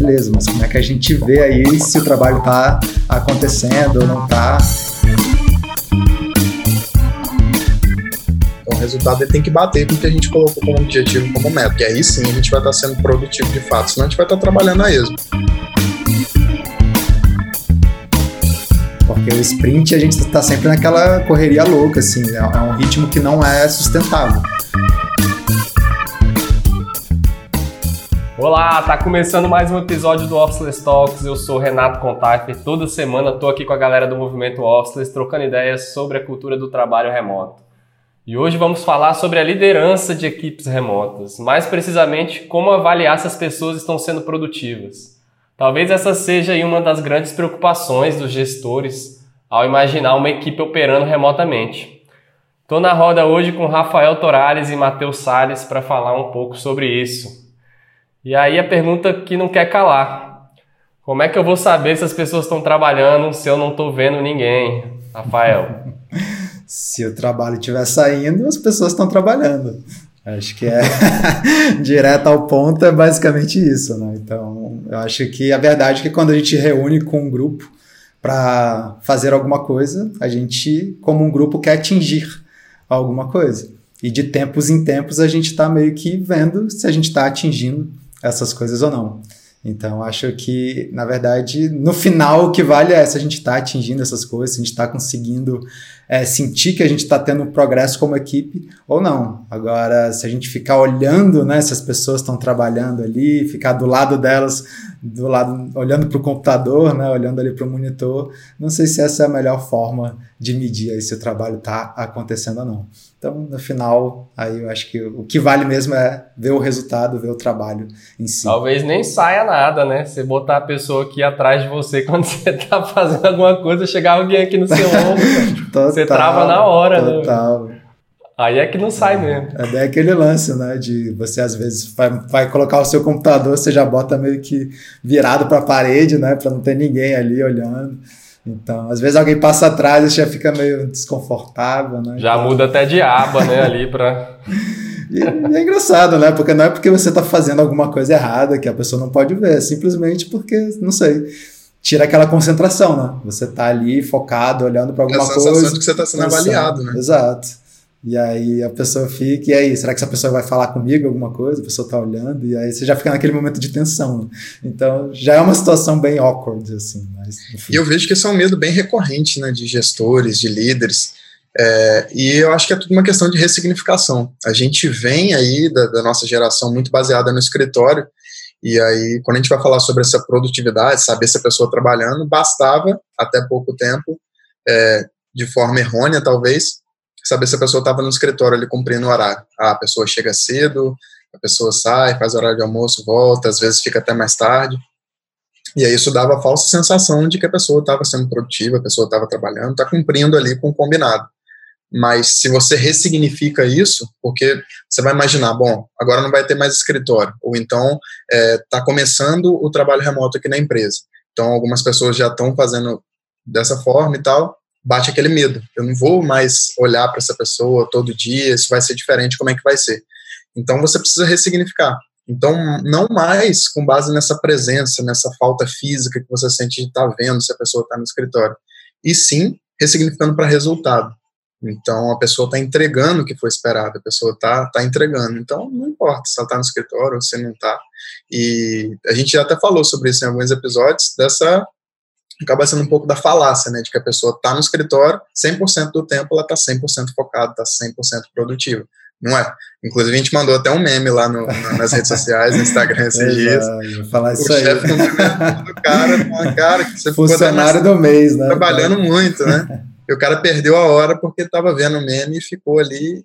beleza, mas como é que a gente vê aí se o trabalho está acontecendo ou não está? Então, o resultado ele tem que bater com o que a gente colocou como objetivo, como meta. E aí sim a gente vai estar sendo produtivo de fato, senão a gente vai estar trabalhando a esmo. Porque o sprint a gente está sempre naquela correria louca, assim, é, é um ritmo que não é sustentável. Olá, tá começando mais um episódio do Officeless Talks. Eu sou Renato Contaifer. Toda semana tô aqui com a galera do movimento Officeless trocando ideias sobre a cultura do trabalho remoto. E hoje vamos falar sobre a liderança de equipes remotas, mais precisamente como avaliar se as pessoas estão sendo produtivas. Talvez essa seja uma das grandes preocupações dos gestores ao imaginar uma equipe operando remotamente. Estou na roda hoje com Rafael Torales e Matheus Salles para falar um pouco sobre isso. E aí a pergunta que não quer calar: como é que eu vou saber se as pessoas estão trabalhando se eu não estou vendo ninguém? Rafael. se o trabalho estiver saindo, as pessoas estão trabalhando. Acho que é direto ao ponto, é basicamente isso, né? Então, eu acho que a verdade é que quando a gente reúne com um grupo para fazer alguma coisa, a gente, como um grupo, quer atingir alguma coisa. E de tempos em tempos a gente está meio que vendo se a gente está atingindo essas coisas ou não. Então, acho que, na verdade, no final, o que vale é se a gente está atingindo essas coisas, se a gente está conseguindo é, sentir que a gente está tendo progresso como equipe ou não. Agora, se a gente ficar olhando né, se as pessoas estão trabalhando ali, ficar do lado delas, do lado olhando para o computador, né, olhando ali para o monitor, não sei se essa é a melhor forma de medir se o trabalho está acontecendo ou não. Então, no final, aí eu acho que o que vale mesmo é ver o resultado, ver o trabalho em si. Talvez nem saia nada, né? Você botar a pessoa aqui atrás de você quando você tá fazendo alguma coisa, chegar alguém aqui no seu ombro, total, você trava na hora, né? total. né? Aí é que não sai mesmo. É bem aquele lance, né? De você às vezes vai, vai colocar o seu computador, você já bota meio que virado para a parede, né? Para não ter ninguém ali olhando. Então, às vezes alguém passa atrás e já fica meio desconfortável, né? Já então... muda até de aba, né, ali para E, é engraçado, né? Porque não é porque você está fazendo alguma coisa errada que a pessoa não pode ver, é simplesmente porque, não sei, tira aquela concentração, né? Você está ali focado, olhando para alguma coisa. A sensação de que você está sendo avaliado, né? Exato. E aí a pessoa fica, e aí, será que essa pessoa vai falar comigo alguma coisa? A pessoa tá olhando, e aí você já fica naquele momento de tensão. Né? Então já é uma situação bem awkward, assim. Mas, e eu vejo que isso é um medo bem recorrente, né, de gestores, de líderes. É, e eu acho que é tudo uma questão de ressignificação. A gente vem aí da, da nossa geração muito baseada no escritório, e aí, quando a gente vai falar sobre essa produtividade, saber se a pessoa trabalhando, bastava, até pouco tempo, é, de forma errônea, talvez, saber se a pessoa estava no escritório ali cumprindo o horário. Ah, a pessoa chega cedo, a pessoa sai, faz horário de almoço, volta, às vezes fica até mais tarde. E aí isso dava a falsa sensação de que a pessoa estava sendo produtiva, a pessoa estava trabalhando, está cumprindo ali com o combinado. Mas se você ressignifica isso, porque você vai imaginar, bom, agora não vai ter mais escritório, ou então está é, começando o trabalho remoto aqui na empresa. Então algumas pessoas já estão fazendo dessa forma e tal, bate aquele medo. Eu não vou mais olhar para essa pessoa todo dia, isso vai ser diferente, como é que vai ser? Então você precisa ressignificar. Então, não mais com base nessa presença, nessa falta física que você sente de estar tá vendo se a pessoa está no escritório, e sim ressignificando para resultado. Então, a pessoa está entregando o que foi esperado, a pessoa está tá entregando. Então, não importa se ela está no escritório ou se não está. E a gente já até falou sobre isso em alguns episódios, dessa acaba sendo um pouco da falácia, né, de que a pessoa está no escritório, 100% do tempo ela está 100% focada, está 100% produtiva. Não é? Inclusive, a gente mandou até um meme lá no, nas redes sociais, no Instagram esses dias. Vou falar isso o aí. chefe do cara com a cara que você Funcionário do mês, né? Trabalhando muito, né? E o cara perdeu a hora porque estava vendo o meme e ficou ali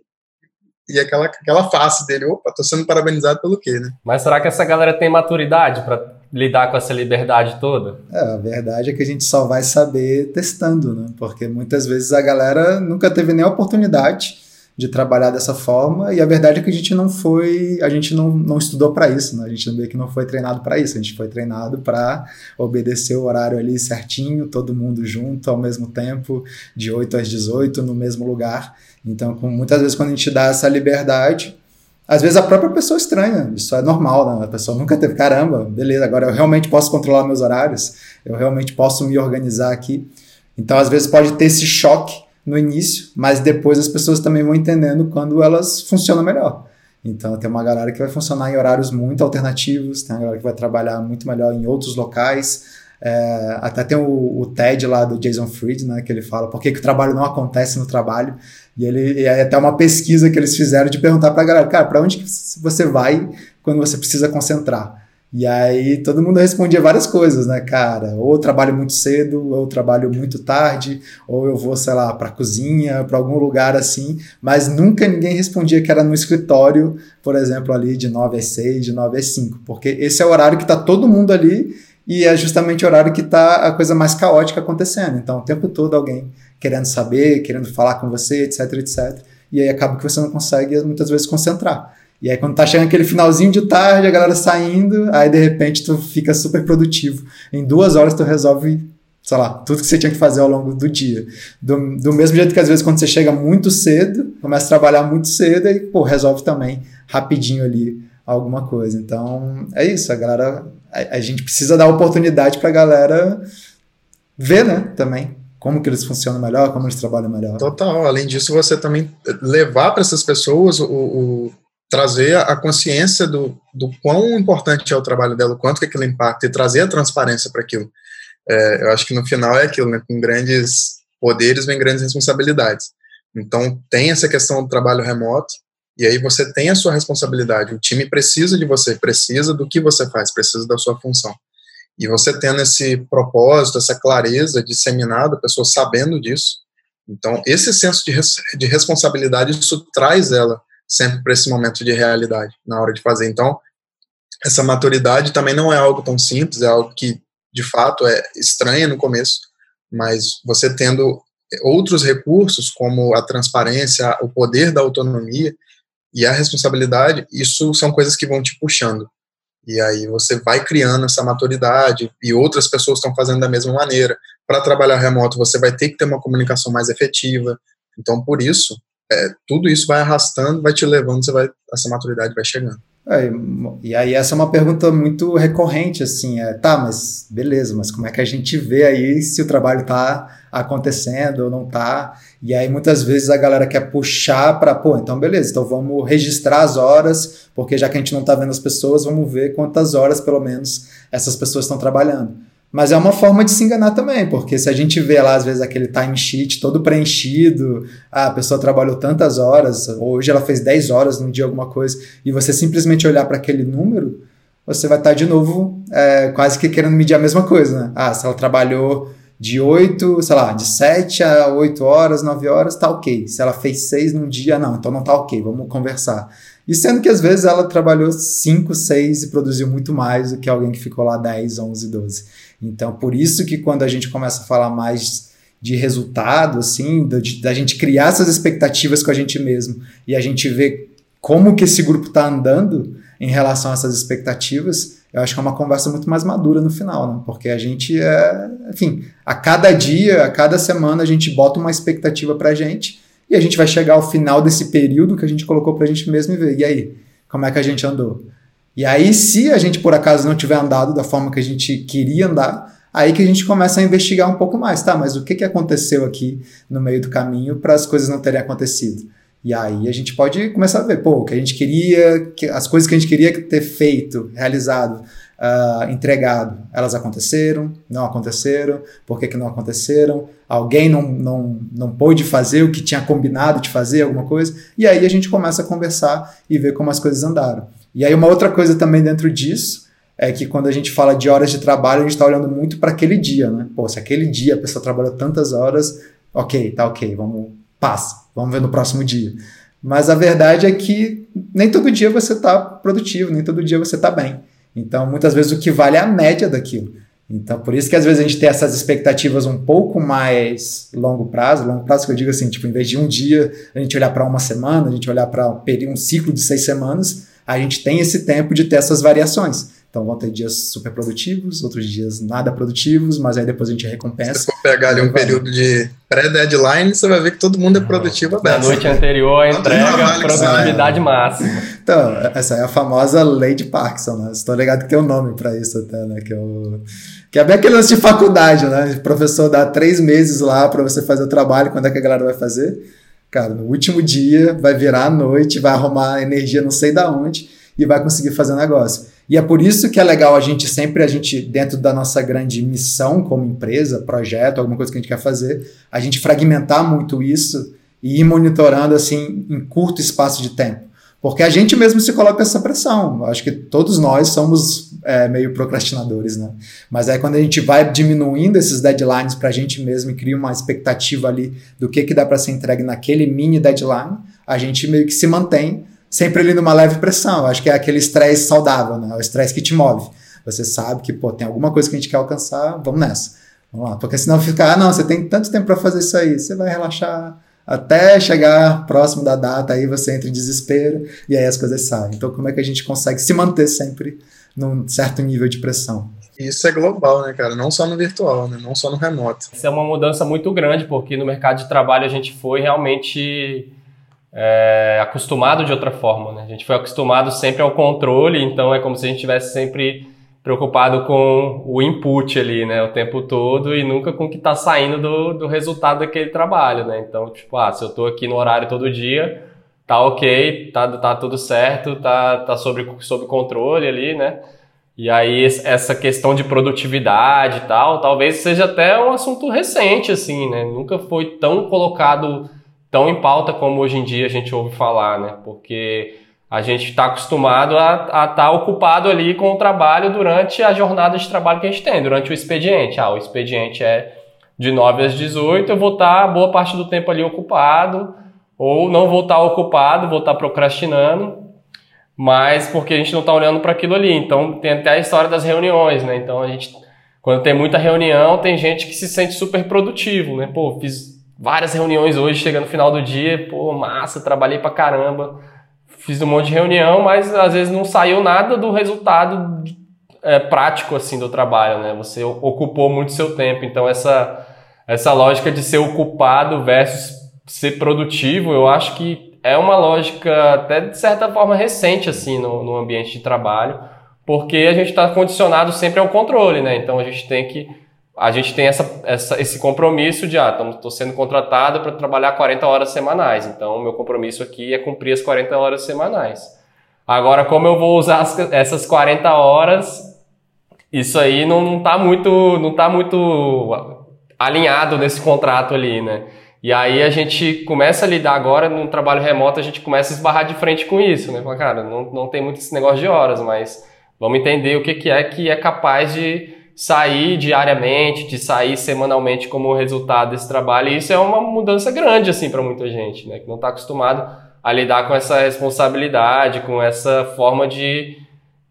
e aquela, aquela face dele, opa, tô sendo parabenizado pelo quê, né? Mas será que essa galera tem maturidade para lidar com essa liberdade toda? É, a verdade é que a gente só vai saber testando, né? Porque muitas vezes a galera nunca teve nem a oportunidade de trabalhar dessa forma e a verdade é que a gente não foi, a gente não, não estudou para isso, né? A gente meio que não foi treinado para isso, a gente foi treinado para obedecer o horário ali certinho, todo mundo junto ao mesmo tempo, de 8 às 18 no mesmo lugar. Então, com, muitas vezes quando a gente dá essa liberdade, às vezes a própria pessoa estranha, isso é normal, né? A pessoa nunca teve, caramba, beleza, agora eu realmente posso controlar meus horários, eu realmente posso me organizar aqui. Então, às vezes pode ter esse choque no início, mas depois as pessoas também vão entendendo quando elas funcionam melhor. Então, tem uma galera que vai funcionar em horários muito alternativos, tem uma galera que vai trabalhar muito melhor em outros locais. É, até tem o, o, TED lá do Jason Fried, né, que ele fala por que, que o trabalho não acontece no trabalho. E ele e é até uma pesquisa que eles fizeram de perguntar para a galera, cara, para onde que você vai quando você precisa concentrar? E aí todo mundo respondia várias coisas, né, cara? Ou eu trabalho muito cedo, ou eu trabalho muito tarde, ou eu vou, sei lá, para cozinha, para algum lugar assim, mas nunca ninguém respondia que era no escritório, por exemplo, ali de 9 às 6, de 9 às 5, porque esse é o horário que tá todo mundo ali e é justamente o horário que tá a coisa mais caótica acontecendo. Então, o tempo todo alguém querendo saber, querendo falar com você, etc, etc. E aí acaba que você não consegue muitas vezes concentrar. E aí, quando tá chegando aquele finalzinho de tarde, a galera saindo, aí de repente tu fica super produtivo. Em duas horas tu resolve, sei lá, tudo que você tinha que fazer ao longo do dia. Do, do mesmo jeito que às vezes quando você chega muito cedo, começa a trabalhar muito cedo e, pô, resolve também rapidinho ali alguma coisa. Então, é isso, a galera. A, a gente precisa dar oportunidade pra galera ver, né, também como que eles funcionam melhor, como eles trabalham melhor. Total. Além disso, você também levar para essas pessoas o, o, trazer a consciência do, do quão importante é o trabalho dela, o quanto que aquilo impacta e trazer a transparência para aquilo. É, eu acho que no final é aquilo, né? Com grandes poderes vem grandes responsabilidades. Então tem essa questão do trabalho remoto e aí você tem a sua responsabilidade. O time precisa de você, precisa do que você faz, precisa da sua função. E você tendo esse propósito, essa clareza disseminada, a pessoa sabendo disso, então esse senso de, res, de responsabilidade isso traz ela sempre para esse momento de realidade na hora de fazer. Então, essa maturidade também não é algo tão simples, é algo que de fato é estranho no começo, mas você tendo outros recursos como a transparência, o poder da autonomia e a responsabilidade, isso são coisas que vão te puxando. E aí você vai criando essa maturidade e outras pessoas estão fazendo da mesma maneira. Para trabalhar remoto, você vai ter que ter uma comunicação mais efetiva. Então, por isso, é, tudo isso vai arrastando, vai te levando, você vai, essa maturidade vai chegando. É, e aí essa é uma pergunta muito recorrente, assim, é, tá, mas beleza, mas como é que a gente vê aí se o trabalho está acontecendo ou não está? E aí muitas vezes a galera quer puxar para, pô, então beleza, então vamos registrar as horas, porque já que a gente não está vendo as pessoas, vamos ver quantas horas pelo menos essas pessoas estão trabalhando. Mas é uma forma de se enganar também, porque se a gente vê lá, às vezes, aquele timesheet todo preenchido, ah, a pessoa trabalhou tantas horas, hoje ela fez 10 horas num dia, alguma coisa, e você simplesmente olhar para aquele número, você vai estar tá de novo é, quase que querendo medir a mesma coisa, né? Ah, se ela trabalhou de 8, sei lá, de 7 a 8 horas, 9 horas, tá ok. Se ela fez 6 num dia, não, então não tá ok, vamos conversar. E sendo que às vezes ela trabalhou 5, 6 e produziu muito mais do que alguém que ficou lá 10, 11, 12. Então, por isso que quando a gente começa a falar mais de resultado, assim, da gente criar essas expectativas com a gente mesmo e a gente vê como que esse grupo está andando em relação a essas expectativas, eu acho que é uma conversa muito mais madura no final, né? Porque a gente é, enfim, a cada dia, a cada semana a gente bota uma expectativa para a gente e a gente vai chegar ao final desse período que a gente colocou para a gente mesmo e ver, e aí, como é que a gente andou? E aí, se a gente por acaso não tiver andado da forma que a gente queria andar, aí que a gente começa a investigar um pouco mais, tá? Mas o que, que aconteceu aqui no meio do caminho para as coisas não terem acontecido? E aí a gente pode começar a ver, pô, o que a gente queria, que, as coisas que a gente queria ter feito, realizado, uh, entregado, elas aconteceram, não aconteceram, por que, que não aconteceram? Alguém não, não, não pôde fazer o que tinha combinado de fazer, alguma coisa? E aí a gente começa a conversar e ver como as coisas andaram. E aí uma outra coisa também dentro disso é que quando a gente fala de horas de trabalho, a gente está olhando muito para aquele dia, né? Pô, se aquele dia a pessoa trabalhou tantas horas, ok, tá ok, vamos, passa, vamos ver no próximo dia. Mas a verdade é que nem todo dia você está produtivo, nem todo dia você está bem. Então, muitas vezes o que vale é a média daquilo. Então, por isso que às vezes a gente tem essas expectativas um pouco mais longo prazo, longo prazo que eu digo assim, tipo, em vez de um dia a gente olhar para uma semana, a gente olhar para um, um ciclo de seis semanas, a gente tem esse tempo de ter essas variações. Então vão ter dias super produtivos, outros dias nada produtivos, mas aí depois a gente recompensa. Se for pegar ali um período de pré-deadline, você vai ver que todo mundo é produtivo aberto. Na noite anterior, a entrega, produtividade máxima. Então, essa é a famosa lei de Parkinson, né? Estou ligado que tem um nome para isso até, né? Que, eu... que é bem aquele lance de faculdade, né? O professor dá três meses lá para você fazer o trabalho, quando é que a galera vai fazer? Cara, no último dia, vai virar a noite, vai arrumar energia não sei da onde e vai conseguir fazer negócio. E é por isso que é legal a gente sempre, a gente, dentro da nossa grande missão como empresa, projeto, alguma coisa que a gente quer fazer, a gente fragmentar muito isso e ir monitorando assim em curto espaço de tempo. Porque a gente mesmo se coloca essa pressão. Acho que todos nós somos é, meio procrastinadores, né? Mas aí quando a gente vai diminuindo esses deadlines para a gente mesmo e cria uma expectativa ali do que, que dá para ser entregue naquele mini deadline, a gente meio que se mantém sempre ali numa leve pressão. Acho que é aquele estresse saudável, né? O estresse que te move. Você sabe que, pô, tem alguma coisa que a gente quer alcançar, vamos nessa. Vamos lá. Porque senão fica, ah, não, você tem tanto tempo para fazer isso aí, você vai relaxar até chegar próximo da data, aí você entra em desespero e aí as coisas saem. Então, como é que a gente consegue se manter sempre num certo nível de pressão? Isso é global, né, cara? Não só no virtual, né? Não só no remoto. Isso é uma mudança muito grande, porque no mercado de trabalho a gente foi realmente é, acostumado de outra forma, né? A gente foi acostumado sempre ao controle, então é como se a gente estivesse sempre preocupado com o input ali, né, o tempo todo e nunca com o que está saindo do, do resultado daquele trabalho, né? Então, tipo, ah, se eu estou aqui no horário todo dia, tá ok, tá, tá tudo certo, tá, tá sob, sob controle ali, né? E aí essa questão de produtividade e tal, talvez seja até um assunto recente, assim, né? Nunca foi tão colocado tão em pauta como hoje em dia a gente ouve falar, né? Porque a gente está acostumado a estar tá ocupado ali com o trabalho durante a jornada de trabalho que a gente tem, durante o expediente. Ah, o expediente é de 9 às 18, eu vou estar tá boa parte do tempo ali ocupado, ou não vou estar tá ocupado, vou estar tá procrastinando, mas porque a gente não está olhando para aquilo ali. Então tem até a história das reuniões, né? Então a gente, quando tem muita reunião, tem gente que se sente super produtivo, né? Pô, fiz várias reuniões hoje, chega no final do dia, pô, massa, trabalhei pra caramba, fiz um monte de reunião, mas às vezes não saiu nada do resultado é, prático assim do trabalho, né? Você ocupou muito seu tempo, então essa essa lógica de ser ocupado versus ser produtivo, eu acho que é uma lógica até de certa forma recente assim no, no ambiente de trabalho, porque a gente está condicionado sempre ao controle, né? Então a gente tem que a gente tem essa, essa, esse compromisso de, ah, estou sendo contratado para trabalhar 40 horas semanais, então o meu compromisso aqui é cumprir as 40 horas semanais. Agora, como eu vou usar as, essas 40 horas, isso aí não está muito, não tá muito alinhado nesse contrato ali, né? E aí a gente começa a lidar agora no trabalho remoto, a gente começa a esbarrar de frente com isso, né? Fala, cara, não, não tem muito esse negócio de horas, mas vamos entender o que, que é que é capaz de sair diariamente, de sair semanalmente como resultado desse trabalho. E isso é uma mudança grande assim para muita gente, né, que não está acostumado a lidar com essa responsabilidade, com essa forma de,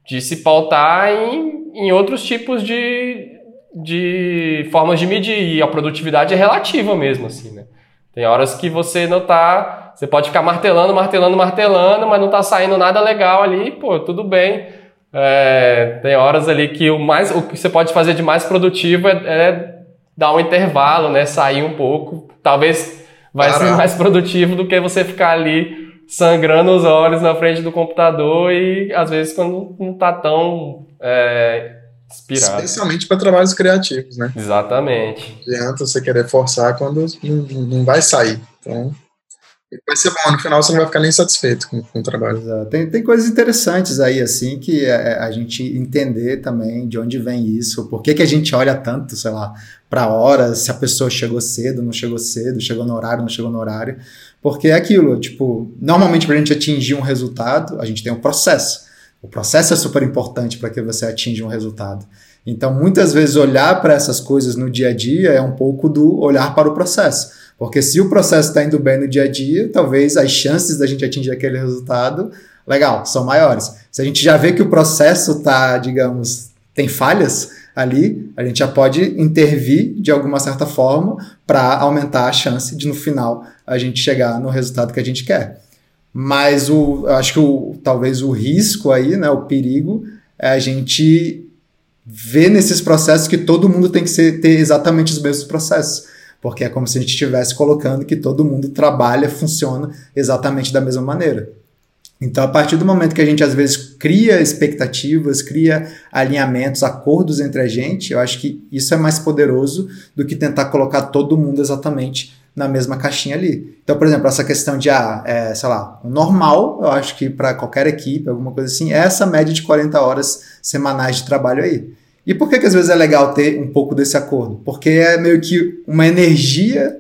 de se pautar em, em outros tipos de, de formas de medir. E a produtividade é relativa mesmo, assim, né? Tem horas que você não tá. Você pode ficar martelando, martelando, martelando, mas não tá saindo nada legal ali, pô, tudo bem é, tem horas ali que o mais o que você pode fazer de mais produtivo é, é dar um intervalo, né? Sair um pouco. Talvez vai Caramba. ser mais produtivo do que você ficar ali sangrando os olhos na frente do computador e às vezes quando não está tão é, inspirado. Especialmente para trabalhos criativos, né? Exatamente. Não adianta você querer forçar quando não, não vai sair. Então vai ser bom, no final você não vai ficar nem satisfeito com, com o trabalho. Tem, tem coisas interessantes aí, assim, que é, é a gente entender também de onde vem isso, por que, que a gente olha tanto, sei lá, para horas, se a pessoa chegou cedo, não chegou cedo, chegou no horário, não chegou no horário. Porque é aquilo, tipo, normalmente para a gente atingir um resultado, a gente tem um processo. O processo é super importante para que você atinja um resultado. Então, muitas vezes, olhar para essas coisas no dia a dia é um pouco do olhar para o processo. Porque se o processo está indo bem no dia a dia, talvez as chances da gente atingir aquele resultado, legal, são maiores. Se a gente já vê que o processo está, digamos, tem falhas ali, a gente já pode intervir de alguma certa forma para aumentar a chance de no final a gente chegar no resultado que a gente quer. Mas o, acho que o, talvez o risco aí, né, o perigo, é a gente ver nesses processos que todo mundo tem que ser, ter exatamente os mesmos processos. Porque é como se a gente estivesse colocando que todo mundo trabalha, funciona exatamente da mesma maneira. Então, a partir do momento que a gente às vezes cria expectativas, cria alinhamentos, acordos entre a gente, eu acho que isso é mais poderoso do que tentar colocar todo mundo exatamente na mesma caixinha ali. Então, por exemplo, essa questão de, ah, é, sei lá, normal, eu acho que para qualquer equipe, alguma coisa assim, é essa média de 40 horas semanais de trabalho aí. E por que, que às vezes é legal ter um pouco desse acordo? Porque é meio que uma energia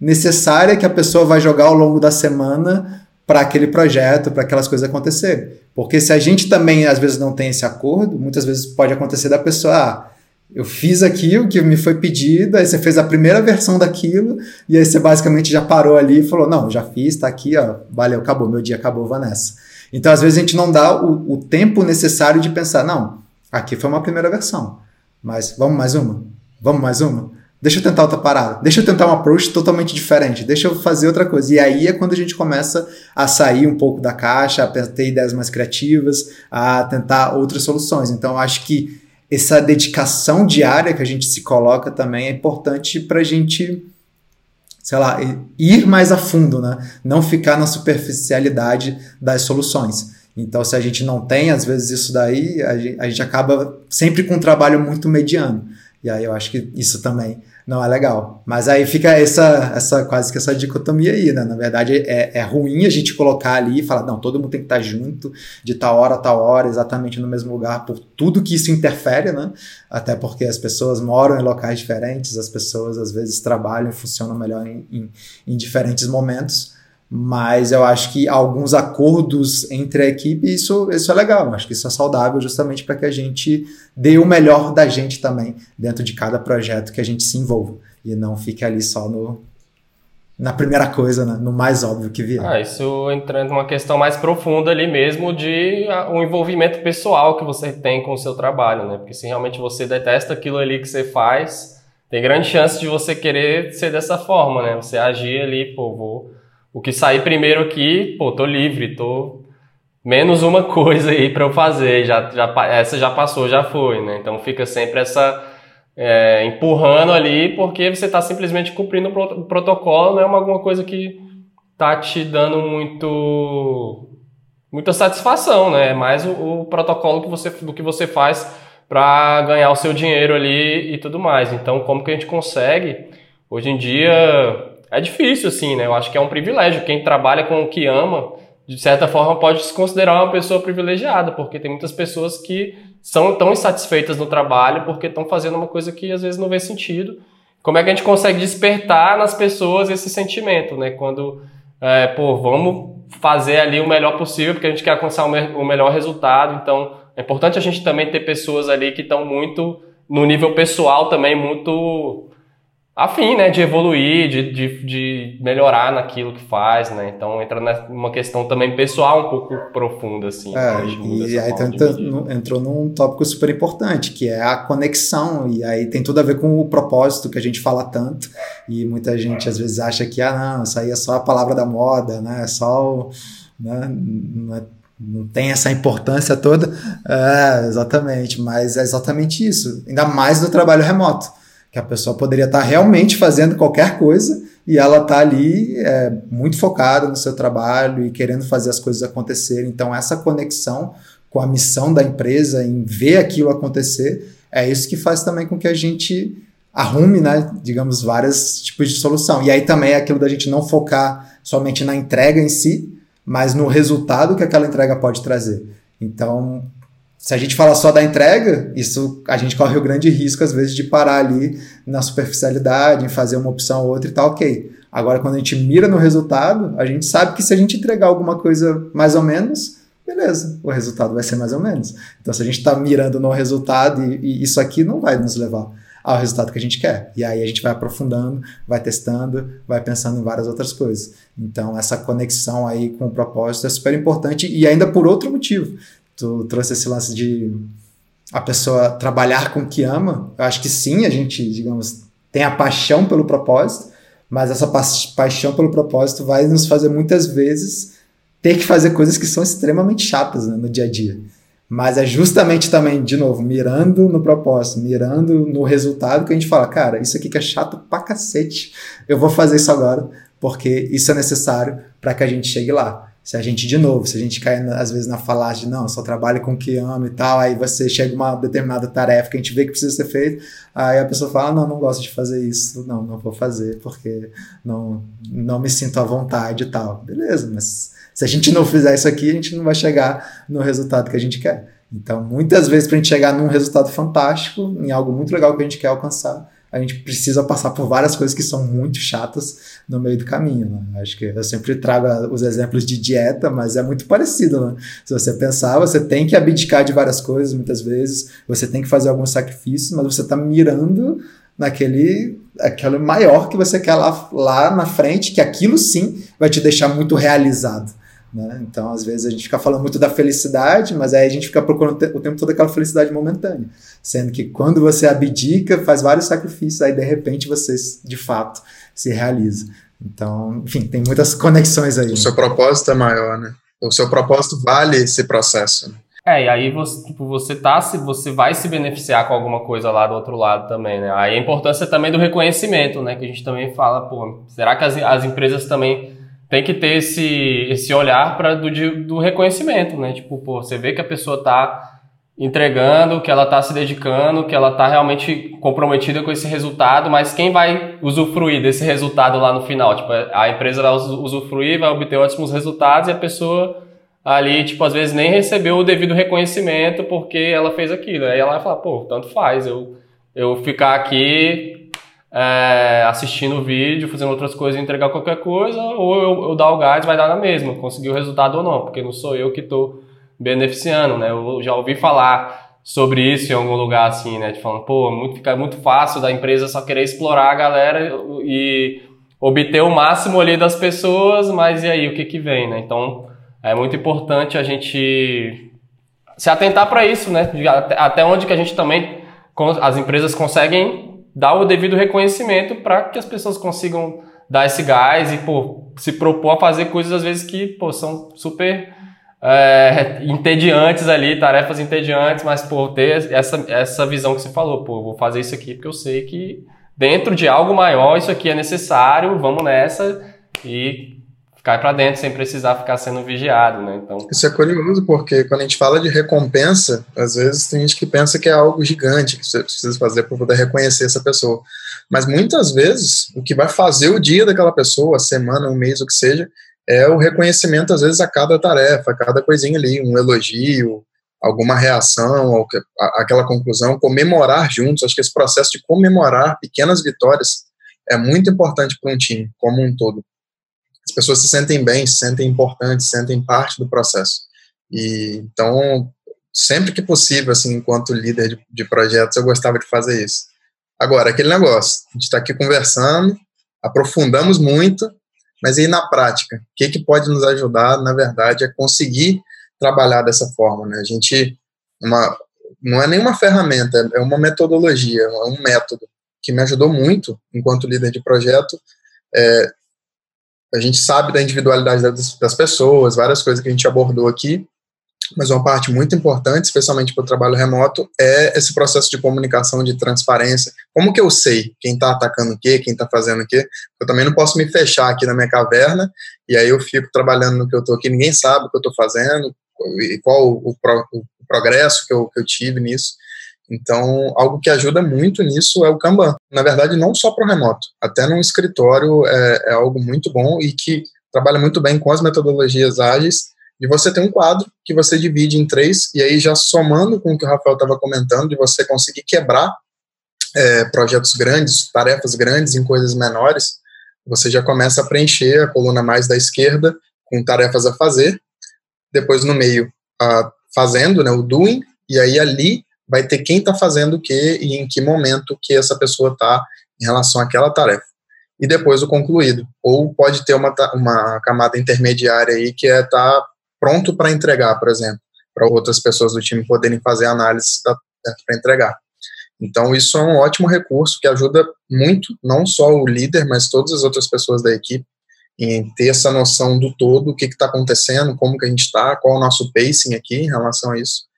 necessária que a pessoa vai jogar ao longo da semana para aquele projeto, para aquelas coisas acontecerem. Porque se a gente também às vezes não tem esse acordo, muitas vezes pode acontecer da pessoa, ah, eu fiz aquilo que me foi pedido, aí você fez a primeira versão daquilo, e aí você basicamente já parou ali e falou: Não, já fiz, tá aqui, ó, valeu, acabou, meu dia acabou, Vanessa. Então, às vezes, a gente não dá o, o tempo necessário de pensar: Não, aqui foi uma primeira versão, mas vamos mais uma? Vamos mais uma? Deixa eu tentar outra parada, deixa eu tentar um approach totalmente diferente, deixa eu fazer outra coisa. E aí é quando a gente começa a sair um pouco da caixa, a ter ideias mais criativas, a tentar outras soluções. Então, acho que essa dedicação diária que a gente se coloca também é importante para a gente, sei lá, ir mais a fundo, né? Não ficar na superficialidade das soluções. Então, se a gente não tem, às vezes, isso daí, a gente, a gente acaba sempre com um trabalho muito mediano. E aí eu acho que isso também não é legal. Mas aí fica essa, essa quase que essa dicotomia aí, né? Na verdade, é, é ruim a gente colocar ali e falar, não, todo mundo tem que estar junto, de tal hora a tal hora, exatamente no mesmo lugar, por tudo que isso interfere, né? Até porque as pessoas moram em locais diferentes, as pessoas às vezes trabalham e funcionam melhor em, em, em diferentes momentos mas eu acho que alguns acordos entre a equipe, isso, isso é legal, eu acho que isso é saudável justamente para que a gente dê o melhor da gente também dentro de cada projeto que a gente se envolva e não fique ali só no, na primeira coisa, né? no mais óbvio que vier. Ah, isso entrando numa questão mais profunda ali mesmo de um envolvimento pessoal que você tem com o seu trabalho, né? Porque se realmente você detesta aquilo ali que você faz, tem grande chance de você querer ser dessa forma, né? Você agir ali, pô, vou o que sair primeiro aqui, pô, tô livre, tô menos uma coisa aí para eu fazer, já, já, essa já passou, já foi, né? Então fica sempre essa é, empurrando ali, porque você está simplesmente cumprindo o protocolo, não é uma, alguma coisa que tá te dando muito muita satisfação, né? É mais o, o protocolo que você, do que você faz para ganhar o seu dinheiro ali e tudo mais. Então, como que a gente consegue hoje em dia é difícil, assim, né? Eu acho que é um privilégio. Quem trabalha com o que ama, de certa forma, pode se considerar uma pessoa privilegiada, porque tem muitas pessoas que são tão insatisfeitas no trabalho porque estão fazendo uma coisa que às vezes não vê sentido. Como é que a gente consegue despertar nas pessoas esse sentimento, né? Quando, é, pô, vamos fazer ali o melhor possível porque a gente quer alcançar o, me o melhor resultado. Então, é importante a gente também ter pessoas ali que estão muito, no nível pessoal também, muito afim, né, de evoluir, de, de, de, melhorar naquilo que faz, né? Então entra numa questão também pessoal um pouco profunda, assim. É, e aí tenta, entrou num tópico super importante, que é a conexão, e aí tem tudo a ver com o propósito que a gente fala tanto, e muita gente às vezes acha que, ah, não, isso aí é só a palavra da moda, né? É só o, né? Não, é, não tem essa importância toda. É, exatamente, mas é exatamente isso. Ainda mais no trabalho remoto que a pessoa poderia estar realmente fazendo qualquer coisa e ela está ali é, muito focada no seu trabalho e querendo fazer as coisas acontecerem. Então, essa conexão com a missão da empresa, em ver aquilo acontecer, é isso que faz também com que a gente arrume, né, digamos, vários tipos de solução. E aí também é aquilo da gente não focar somente na entrega em si, mas no resultado que aquela entrega pode trazer. Então, se a gente fala só da entrega, isso a gente corre o grande risco, às vezes, de parar ali na superficialidade, em fazer uma opção ou outra e tal, ok. Agora, quando a gente mira no resultado, a gente sabe que se a gente entregar alguma coisa mais ou menos, beleza, o resultado vai ser mais ou menos. Então, se a gente está mirando no resultado, e, e, isso aqui não vai nos levar ao resultado que a gente quer. E aí a gente vai aprofundando, vai testando, vai pensando em várias outras coisas. Então, essa conexão aí com o propósito é super importante e ainda por outro motivo tu trouxe esse lance de a pessoa trabalhar com o que ama. Eu acho que sim, a gente, digamos, tem a paixão pelo propósito, mas essa pa paixão pelo propósito vai nos fazer muitas vezes ter que fazer coisas que são extremamente chatas né, no dia a dia. Mas é justamente também, de novo, mirando no propósito, mirando no resultado, que a gente fala, cara, isso aqui que é chato pra cacete, eu vou fazer isso agora, porque isso é necessário para que a gente chegue lá. Se a gente, de novo, se a gente cai às vezes na falácia de não, só trabalho com o que ama e tal, aí você chega uma determinada tarefa que a gente vê que precisa ser feita, aí a pessoa fala, não, não gosto de fazer isso, não, não vou fazer porque não, não me sinto à vontade e tal. Beleza, mas se a gente não fizer isso aqui, a gente não vai chegar no resultado que a gente quer. Então, muitas vezes, para a gente chegar num resultado fantástico, em algo muito legal que a gente quer alcançar, a gente precisa passar por várias coisas que são muito chatas no meio do caminho. Né? Acho que eu sempre trago os exemplos de dieta, mas é muito parecido. Né? Se você pensar, você tem que abdicar de várias coisas muitas vezes, você tem que fazer alguns sacrifícios, mas você está mirando naquele aquele maior que você quer lá, lá na frente, que aquilo sim vai te deixar muito realizado. Né? Então, às vezes, a gente fica falando muito da felicidade, mas aí a gente fica procurando o tempo todo aquela felicidade momentânea. Sendo que quando você abdica, faz vários sacrifícios, aí de repente você, de fato, se realiza. Então, enfim, tem muitas conexões aí. O né? seu propósito é maior, né? O seu propósito vale esse processo. Né? É, e aí você, tipo, você tá, se você vai se beneficiar com alguma coisa lá do outro lado também, né? Aí a importância também do reconhecimento, né? Que a gente também fala, pô, será que as, as empresas também tem que ter esse, esse olhar para do, do reconhecimento, né? Tipo, pô, você vê que a pessoa tá entregando, que ela tá se dedicando, que ela tá realmente comprometida com esse resultado, mas quem vai usufruir desse resultado lá no final? Tipo, a empresa vai usufruir, vai obter ótimos resultados e a pessoa ali, tipo, às vezes nem recebeu o devido reconhecimento porque ela fez aquilo. Aí ela vai falar, pô, tanto faz, eu, eu ficar aqui é, assistindo o vídeo, fazendo outras coisas entregar qualquer coisa, ou eu, eu dar o gás, vai dar na mesma, conseguir o resultado ou não, porque não sou eu que estou beneficiando, né? Eu já ouvi falar sobre isso em algum lugar assim, né? De falando, pô, muito, fica muito fácil da empresa só querer explorar a galera e obter o máximo ali das pessoas, mas e aí, o que que vem, né? Então, é muito importante a gente se atentar para isso, né? Até onde que a gente também, as empresas conseguem dar o devido reconhecimento para que as pessoas consigam dar esse gás e pô, se propor a fazer coisas às vezes que pô, são super é, entediantes ali, tarefas entediantes, mas pô, ter essa, essa visão que você falou, pô, vou fazer isso aqui porque eu sei que dentro de algo maior isso aqui é necessário, vamos nessa e cai para dentro sem precisar ficar sendo vigiado, né? Então isso é curioso porque quando a gente fala de recompensa, às vezes tem gente que pensa que é algo gigante que você precisa fazer para poder reconhecer essa pessoa, mas muitas vezes o que vai fazer o dia daquela pessoa, a semana, um mês, o que seja, é o reconhecimento às vezes a cada tarefa, a cada coisinha ali, um elogio, alguma reação, aquela conclusão, comemorar juntos. Acho que esse processo de comemorar pequenas vitórias é muito importante para um time como um todo as pessoas se sentem bem, se sentem importantes, se sentem parte do processo. E então, sempre que possível, assim, enquanto líder de, de projetos, eu gostava de fazer isso. Agora, aquele negócio, a gente está aqui conversando, aprofundamos muito, mas aí na prática, o que, que pode nos ajudar, na verdade, é conseguir trabalhar dessa forma, né? A gente, uma, não é nenhuma ferramenta, é uma metodologia, é um método que me ajudou muito enquanto líder de projeto, é, a gente sabe da individualidade das, das pessoas, várias coisas que a gente abordou aqui, mas uma parte muito importante, especialmente para o trabalho remoto, é esse processo de comunicação, de transparência. Como que eu sei quem está atacando o quê, quem está fazendo o quê? Eu também não posso me fechar aqui na minha caverna e aí eu fico trabalhando no que eu estou aqui, ninguém sabe o que eu estou fazendo e qual o, pro, o progresso que eu, que eu tive nisso. Então, algo que ajuda muito nisso é o Kanban. Na verdade, não só para o remoto, até num escritório é, é, algo muito bom e que trabalha muito bem com as metodologias ágeis. De você ter um quadro que você divide em três, e aí já somando com o que o Rafael estava comentando, de você conseguir quebrar é, projetos grandes, tarefas grandes em coisas menores, você já começa a preencher a coluna mais da esquerda com tarefas a fazer, depois no meio, a, fazendo, né, o doing, e aí ali vai ter quem está fazendo o que e em que momento que essa pessoa está em relação àquela tarefa. E depois o concluído. Ou pode ter uma, uma camada intermediária aí que é estar tá pronto para entregar, por exemplo, para outras pessoas do time poderem fazer análise para entregar. Então, isso é um ótimo recurso que ajuda muito, não só o líder, mas todas as outras pessoas da equipe, em ter essa noção do todo, o que está acontecendo, como que a gente está, qual é o nosso pacing aqui em relação a isso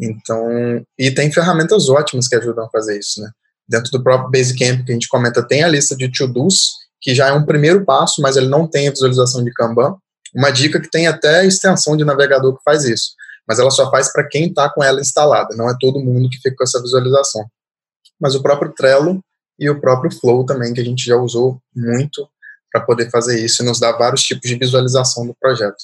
Então, e tem ferramentas ótimas que ajudam a fazer isso, né? Dentro do próprio Basecamp que a gente comenta, tem a lista de to-dos, que já é um primeiro passo, mas ele não tem a visualização de Kanban. Uma dica que tem até extensão de navegador que faz isso, mas ela só faz para quem está com ela instalada, não é todo mundo que fica com essa visualização. Mas o próprio Trello e o próprio Flow também, que a gente já usou muito para poder fazer isso e nos dá vários tipos de visualização do projeto.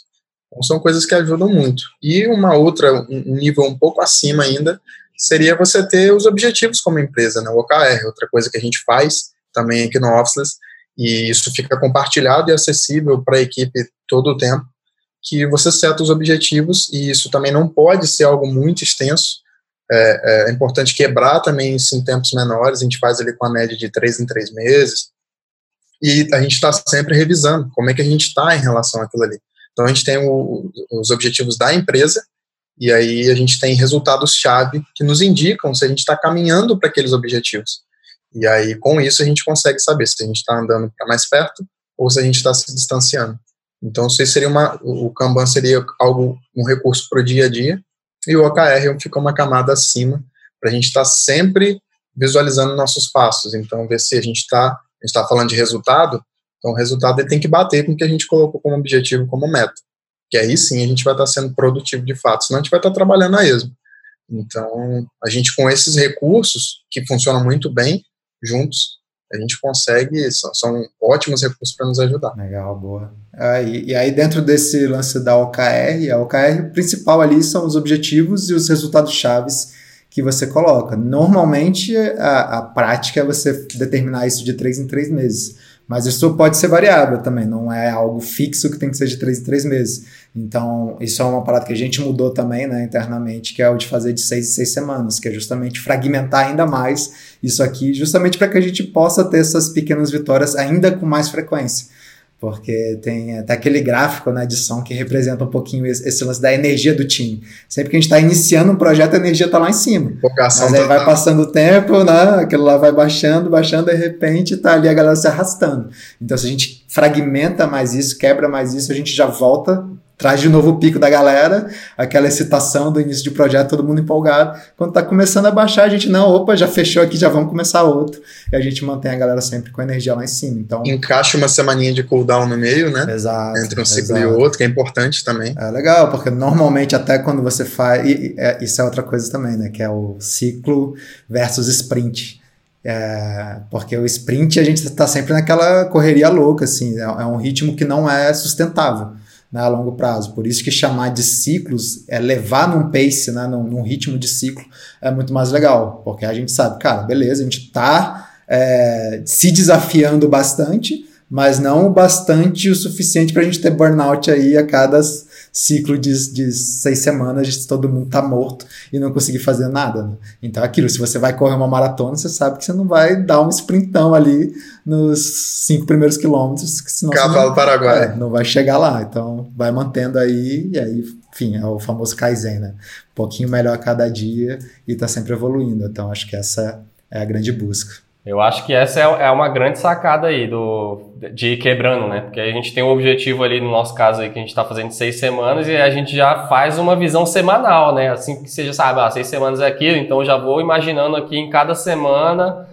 Então, são coisas que ajudam muito. E uma outra, um nível um pouco acima ainda, seria você ter os objetivos como empresa, né? o OKR, outra coisa que a gente faz também aqui no Officeless, e isso fica compartilhado e acessível para a equipe todo o tempo, que você seta os objetivos, e isso também não pode ser algo muito extenso, é, é importante quebrar também isso em tempos menores, a gente faz ali com a média de três em três meses, e a gente está sempre revisando como é que a gente está em relação àquilo ali. Então a gente tem o, os objetivos da empresa e aí a gente tem resultados-chave que nos indicam se a gente está caminhando para aqueles objetivos. E aí com isso a gente consegue saber se a gente está andando para mais perto ou se a gente está se distanciando. Então isso seria uma, o Kanban seria algo um recurso para o dia a dia e o OKR fica uma camada acima para a gente estar tá sempre visualizando nossos passos. Então ver se a gente está a gente está falando de resultado, então, o resultado ele tem que bater com o que a gente colocou como objetivo, como meta. Que aí sim a gente vai estar sendo produtivo de fato, senão a gente vai estar trabalhando a esmo. Então, a gente com esses recursos, que funcionam muito bem juntos, a gente consegue, são, são ótimos recursos para nos ajudar. Legal, boa. Ah, e, e, aí, dentro desse lance da OKR, a OKR principal ali são os objetivos e os resultados chaves que você coloca. Normalmente, a, a prática é você determinar isso de três em três meses. Mas isso pode ser variável também, não é algo fixo que tem que ser de três em três meses. Então, isso é uma parada que a gente mudou também né, internamente, que é o de fazer de seis em seis semanas, que é justamente fragmentar ainda mais isso aqui, justamente para que a gente possa ter essas pequenas vitórias ainda com mais frequência porque tem até aquele gráfico na edição que representa um pouquinho esse, esse lance da energia do time. Sempre que a gente está iniciando um projeto, a energia está lá em cima. Mas aí vai passando o tempo, né? aquilo lá vai baixando, baixando, de repente está ali a galera se arrastando. Então, se a gente fragmenta mais isso, quebra mais isso, a gente já volta traz de novo o pico da galera, aquela excitação do início de projeto, todo mundo empolgado. Quando tá começando a baixar, a gente, não, opa, já fechou aqui, já vamos começar outro. E a gente mantém a galera sempre com a energia lá em cima. Então, Encaixa uma semaninha de cooldown no meio, né? Exato. Entre um ciclo exato. e outro, que é importante também. É legal, porque normalmente até quando você faz. E, é, isso é outra coisa também, né? Que é o ciclo versus sprint. É, porque o sprint a gente está sempre naquela correria louca, assim, é, é um ritmo que não é sustentável né, a longo prazo. Por isso que chamar de ciclos é levar num pace, né, num, num ritmo de ciclo, é muito mais legal. Porque a gente sabe, cara, beleza, a gente está é, se desafiando bastante, mas não bastante o suficiente para a gente ter burnout aí a cada ciclo de, de seis semanas, todo mundo tá morto e não conseguir fazer nada. Né? Então, aquilo, se você vai correr uma maratona, você sabe que você não vai dar um sprintão ali nos cinco primeiros quilômetros, senão Cavalo não, Paraguai. É, não vai chegar lá. Então, vai mantendo aí, e aí, enfim, é o famoso Kaizen, né? Um pouquinho melhor a cada dia e tá sempre evoluindo. Então, acho que essa é a grande busca. Eu acho que essa é, é uma grande sacada aí do, de ir quebrando, né? Porque a gente tem um objetivo ali, no nosso caso aí, que a gente está fazendo seis semanas e a gente já faz uma visão semanal, né? Assim que seja, sabe, ah, seis semanas é aquilo, então já vou imaginando aqui em cada semana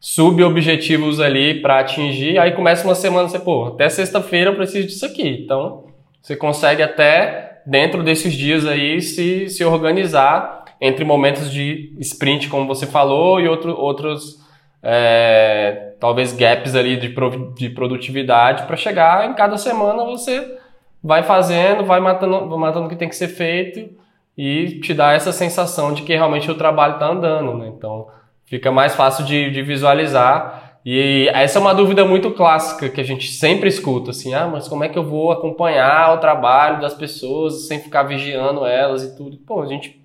sub-objetivos ali para atingir. Aí começa uma semana, você, pô, até sexta-feira eu preciso disso aqui. Então, você consegue até, dentro desses dias aí, se, se organizar entre momentos de sprint, como você falou, e outro, outros é, talvez gaps ali de, pro, de produtividade para chegar em cada semana você vai fazendo, vai matando, matando o que tem que ser feito e te dá essa sensação de que realmente o trabalho está andando, né? Então fica mais fácil de, de, visualizar. E essa é uma dúvida muito clássica que a gente sempre escuta, assim, ah, mas como é que eu vou acompanhar o trabalho das pessoas sem ficar vigiando elas e tudo? Pô, a gente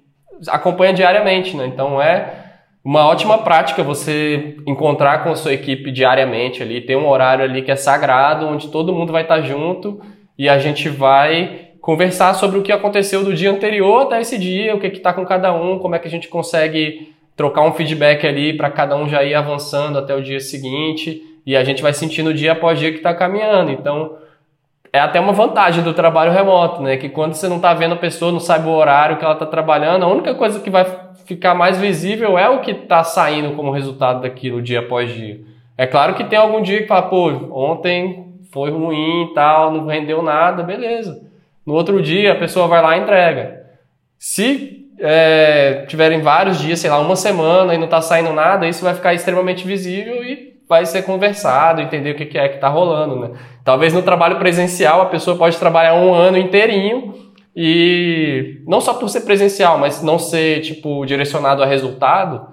acompanha diariamente, né? Então é uma ótima prática você encontrar com a sua equipe diariamente ali, ter um horário ali que é sagrado, onde todo mundo vai estar junto e a gente vai conversar sobre o que aconteceu do dia anterior até esse dia, o que está com cada um, como é que a gente consegue trocar um feedback ali para cada um já ir avançando até o dia seguinte e a gente vai sentindo dia após dia que está caminhando. Então, é até uma vantagem do trabalho remoto, né? Que quando você não está vendo a pessoa, não sabe o horário que ela está trabalhando, a única coisa que vai ficar mais visível é o que está saindo como resultado daquilo dia após dia. É claro que tem algum dia que fala, pô, ontem foi ruim e tal, não rendeu nada, beleza. No outro dia a pessoa vai lá e entrega. Se é, tiverem vários dias, sei lá, uma semana e não está saindo nada, isso vai ficar extremamente visível e vai ser conversado, entender o que é que está rolando, né? Talvez no trabalho presencial a pessoa pode trabalhar um ano inteirinho e não só por ser presencial, mas não ser tipo direcionado a resultado,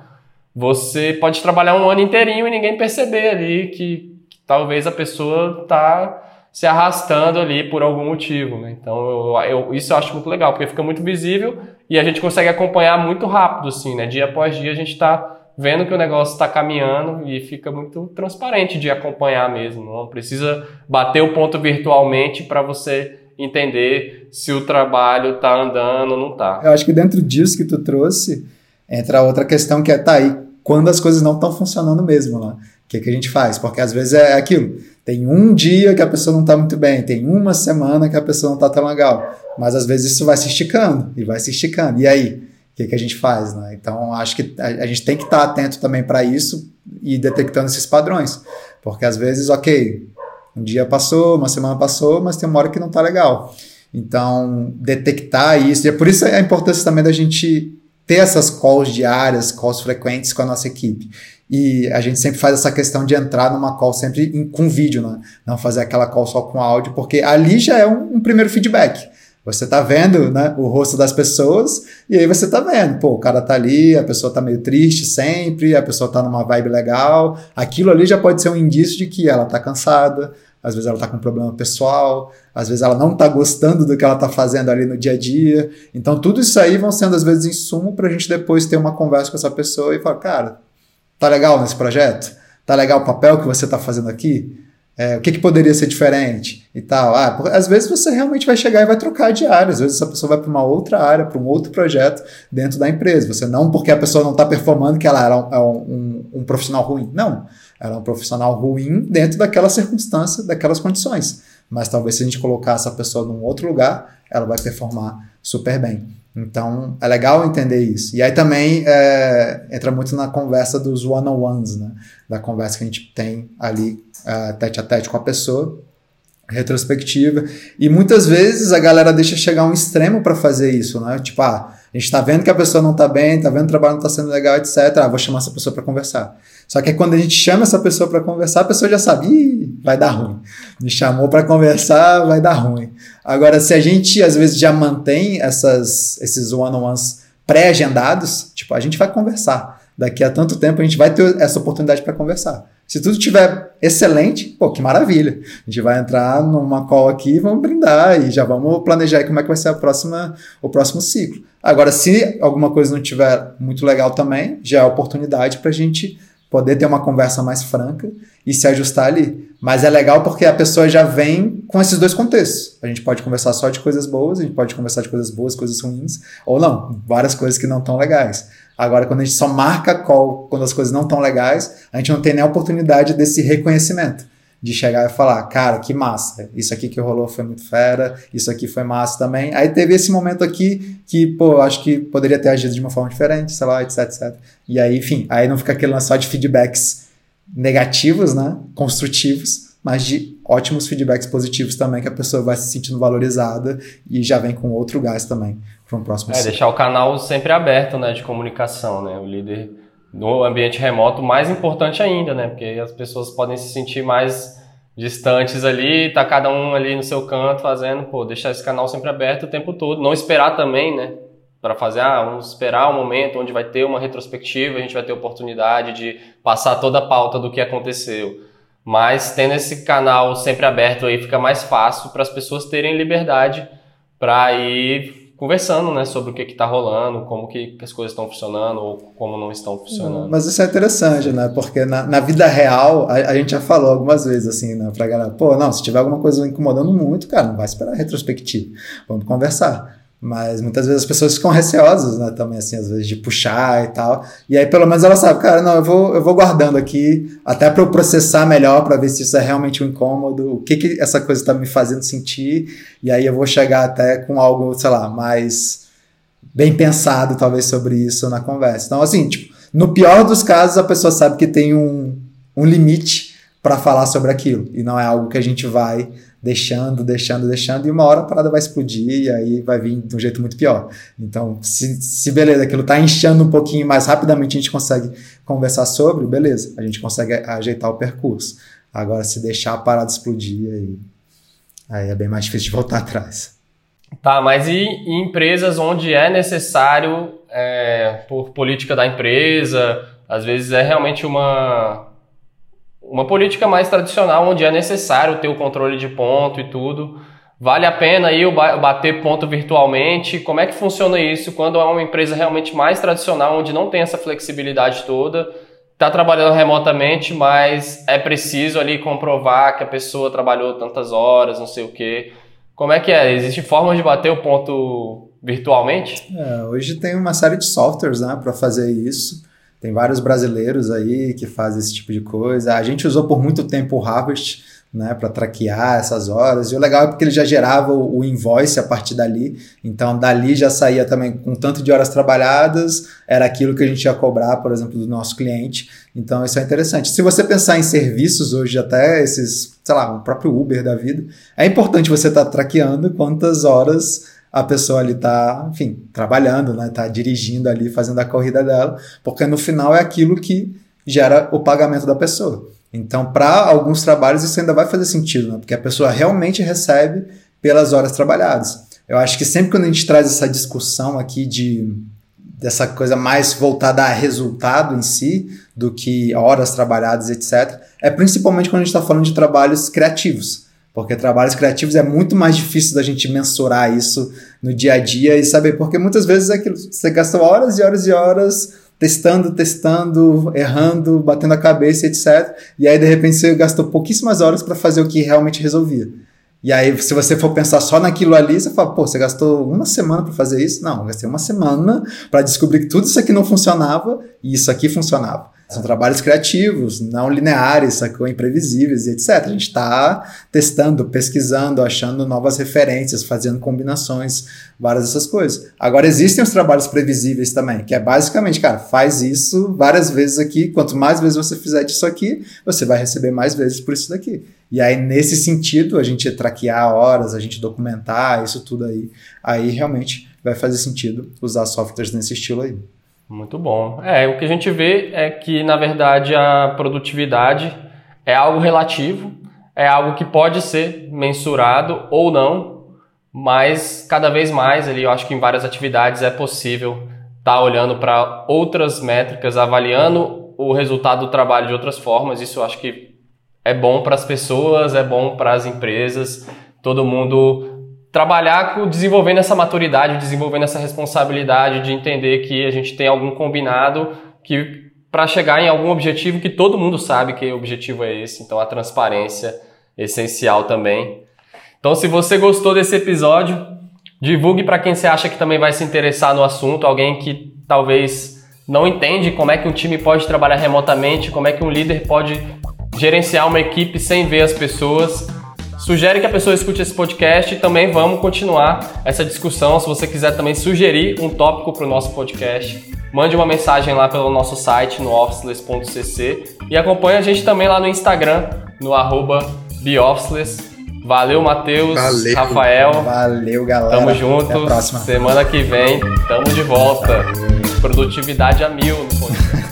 você pode trabalhar um ano inteirinho e ninguém perceber ali que, que talvez a pessoa está se arrastando ali por algum motivo, né? Então eu, eu, isso eu acho muito legal porque fica muito visível e a gente consegue acompanhar muito rápido, assim, né? Dia após dia a gente está vendo que o negócio está caminhando e fica muito transparente de acompanhar mesmo. Não precisa bater o ponto virtualmente para você entender se o trabalho está andando ou não está. Eu acho que dentro disso que tu trouxe entra outra questão que é tá aí quando as coisas não estão funcionando mesmo lá. O que, que a gente faz? Porque às vezes é aquilo. Tem um dia que a pessoa não está muito bem, tem uma semana que a pessoa não está tão legal. Mas às vezes isso vai se esticando e vai se esticando. E aí? Que, que a gente faz, né? Então, acho que a, a gente tem que estar atento também para isso e detectando esses padrões. Porque às vezes, ok, um dia passou, uma semana passou, mas tem uma hora que não está legal. Então, detectar isso, e é por isso a importância também da gente ter essas calls diárias, calls frequentes com a nossa equipe. E a gente sempre faz essa questão de entrar numa call sempre em, com vídeo, né? não fazer aquela call só com áudio, porque ali já é um, um primeiro feedback. Você tá vendo né, o rosto das pessoas e aí você tá vendo, pô, o cara tá ali, a pessoa tá meio triste sempre, a pessoa tá numa vibe legal. Aquilo ali já pode ser um indício de que ela tá cansada, às vezes ela tá com um problema pessoal, às vezes ela não tá gostando do que ela tá fazendo ali no dia a dia. Então tudo isso aí vão sendo às vezes insumo pra gente depois ter uma conversa com essa pessoa e falar, cara, tá legal nesse projeto? Tá legal o papel que você tá fazendo aqui? É, o que, que, poderia ser diferente e tal. Ah, às vezes você realmente vai chegar e vai trocar de área, às vezes essa pessoa vai para uma outra área, para um outro projeto dentro da empresa. Você não, porque a pessoa não está performando, que ela era um, é um, um, profissional ruim. Não, ela é um profissional ruim dentro daquela circunstância, daquelas condições. Mas talvez se a gente colocar essa pessoa num outro lugar, ela vai performar super bem. Então, é legal entender isso. E aí também é, entra muito na conversa dos one-on-ones, né? Da conversa que a gente tem ali, uh, tete a tete com a pessoa, retrospectiva. E muitas vezes a galera deixa chegar a um extremo para fazer isso, né? Tipo, ah, a gente tá vendo que a pessoa não tá bem, tá vendo que o trabalho não tá sendo legal, etc. Ah, vou chamar essa pessoa para conversar. Só que quando a gente chama essa pessoa para conversar, a pessoa já sabe, Ih, vai dar ruim. Me chamou para conversar, vai dar ruim. Agora, se a gente às vezes já mantém essas, esses one-on-ones pré-agendados, tipo, a gente vai conversar. Daqui a tanto tempo a gente vai ter essa oportunidade para conversar. Se tudo estiver excelente, pô, que maravilha. A gente vai entrar numa call aqui vamos brindar e já vamos planejar como é que vai ser a próxima, o próximo ciclo. Agora, se alguma coisa não estiver muito legal também, já é oportunidade para a gente poder ter uma conversa mais franca e se ajustar ali. Mas é legal porque a pessoa já vem com esses dois contextos. A gente pode conversar só de coisas boas, a gente pode conversar de coisas boas, coisas ruins, ou não, várias coisas que não estão legais. Agora, quando a gente só marca call quando as coisas não estão legais, a gente não tem nem a oportunidade desse reconhecimento de chegar e falar, cara, que massa, isso aqui que rolou foi muito fera, isso aqui foi massa também. Aí teve esse momento aqui que, pô, acho que poderia ter agido de uma forma diferente, sei lá, etc, etc. E aí, enfim, aí não fica aquele só de feedbacks negativos, né, construtivos, mas de ótimos feedbacks positivos também, que a pessoa vai se sentindo valorizada e já vem com outro gás também para um próximo É, ciclo. deixar o canal sempre aberto, né, de comunicação, né, o líder no ambiente remoto, mais importante ainda, né? Porque as pessoas podem se sentir mais distantes ali, tá cada um ali no seu canto fazendo, pô, deixar esse canal sempre aberto o tempo todo, não esperar também, né? Para fazer, ah, vamos esperar um momento onde vai ter uma retrospectiva, a gente vai ter oportunidade de passar toda a pauta do que aconteceu. Mas tendo esse canal sempre aberto aí fica mais fácil para as pessoas terem liberdade para ir conversando, né, sobre o que está rolando, como que, que as coisas estão funcionando ou como não estão funcionando. Mas isso é interessante, né, porque na, na vida real, a, a, gente já falou algumas vezes, assim, né, pra galera, pô, não, se tiver alguma coisa incomodando muito, cara, não vai esperar a retrospectiva, vamos conversar. Mas muitas vezes as pessoas ficam receosas, né? Também, assim, às vezes de puxar e tal. E aí, pelo menos, ela sabe, cara, não, eu vou, eu vou guardando aqui, até para eu processar melhor, para ver se isso é realmente um incômodo, o que, que essa coisa está me fazendo sentir. E aí eu vou chegar até com algo, sei lá, mais bem pensado, talvez, sobre isso na conversa. Então, assim, tipo, no pior dos casos, a pessoa sabe que tem um, um limite para falar sobre aquilo. E não é algo que a gente vai deixando, deixando, deixando, e uma hora a parada vai explodir e aí vai vir de um jeito muito pior. Então, se, se beleza, aquilo tá inchando um pouquinho mais rapidamente, a gente consegue conversar sobre, beleza, a gente consegue ajeitar o percurso. Agora, se deixar a parada explodir, aí, aí é bem mais difícil de voltar atrás. Tá, mas e em empresas onde é necessário, é, por política da empresa, às vezes é realmente uma, uma política mais tradicional, onde é necessário ter o controle de ponto e tudo. Vale a pena aí bater ponto virtualmente? Como é que funciona isso quando é uma empresa realmente mais tradicional, onde não tem essa flexibilidade toda? Está trabalhando remotamente, mas é preciso ali comprovar que a pessoa trabalhou tantas horas, não sei o quê. Como é que é? Existe forma de bater o ponto virtualmente? É, hoje tem uma série de softwares né, para fazer isso. Tem vários brasileiros aí que fazem esse tipo de coisa. A gente usou por muito tempo o Harvest né, para traquear essas horas. E o legal é porque ele já gerava o, invoice a partir dali. Então, dali já saía também com tanto de horas trabalhadas, era aquilo que a gente ia cobrar, por exemplo, do nosso cliente. Então, isso é interessante. Se você pensar em serviços hoje, até esses, sei lá, o próprio Uber da vida, é importante você estar tá traqueando quantas horas a pessoa ali está, enfim, trabalhando, né? Está dirigindo ali, fazendo a corrida dela, porque no final é aquilo que gera o pagamento da pessoa. Então, para alguns trabalhos isso ainda vai fazer sentido, né? Porque a pessoa realmente recebe pelas horas trabalhadas. Eu acho que sempre quando a gente traz essa discussão aqui de dessa coisa mais voltada a resultado em si do que horas trabalhadas, etc. É principalmente quando a gente está falando de trabalhos criativos, porque trabalhos criativos é muito mais difícil da gente mensurar isso no dia a dia e saber, porque muitas vezes é aquilo, você gastou horas e horas e horas testando, testando, errando, batendo a cabeça, etc. E aí de repente você gastou pouquíssimas horas para fazer o que realmente resolvia. E aí, se você for pensar só naquilo ali, você fala, pô, você gastou uma semana para fazer isso? Não, gastei uma semana para descobrir que tudo isso aqui não funcionava e isso aqui funcionava. São trabalhos criativos, não lineares, sacou? imprevisíveis e etc. A gente está testando, pesquisando, achando novas referências, fazendo combinações, várias dessas coisas. Agora, existem os trabalhos previsíveis também, que é basicamente, cara, faz isso várias vezes aqui. Quanto mais vezes você fizer disso aqui, você vai receber mais vezes por isso daqui. E aí, nesse sentido, a gente traquear horas, a gente documentar isso tudo aí, aí realmente vai fazer sentido usar softwares nesse estilo aí. Muito bom. É, o que a gente vê é que, na verdade, a produtividade é algo relativo, é algo que pode ser mensurado ou não, mas cada vez mais ali, eu acho que em várias atividades é possível estar tá olhando para outras métricas, avaliando o resultado do trabalho de outras formas. Isso eu acho que é bom para as pessoas, é bom para as empresas, todo mundo trabalhar com, desenvolvendo essa maturidade, desenvolvendo essa responsabilidade de entender que a gente tem algum combinado que para chegar em algum objetivo que todo mundo sabe que o objetivo é esse. Então a transparência é essencial também. Então se você gostou desse episódio, divulgue para quem você acha que também vai se interessar no assunto, alguém que talvez não entende como é que um time pode trabalhar remotamente, como é que um líder pode gerenciar uma equipe sem ver as pessoas. Sugere que a pessoa escute esse podcast e também vamos continuar essa discussão. Se você quiser também sugerir um tópico para o nosso podcast, mande uma mensagem lá pelo nosso site no officeless.cc e acompanhe a gente também lá no Instagram, no arroba Valeu, Matheus, Rafael. Valeu, galera. Tamo junto. Até a próxima. Semana que vem, tamo de volta. Produtividade a mil no podcast.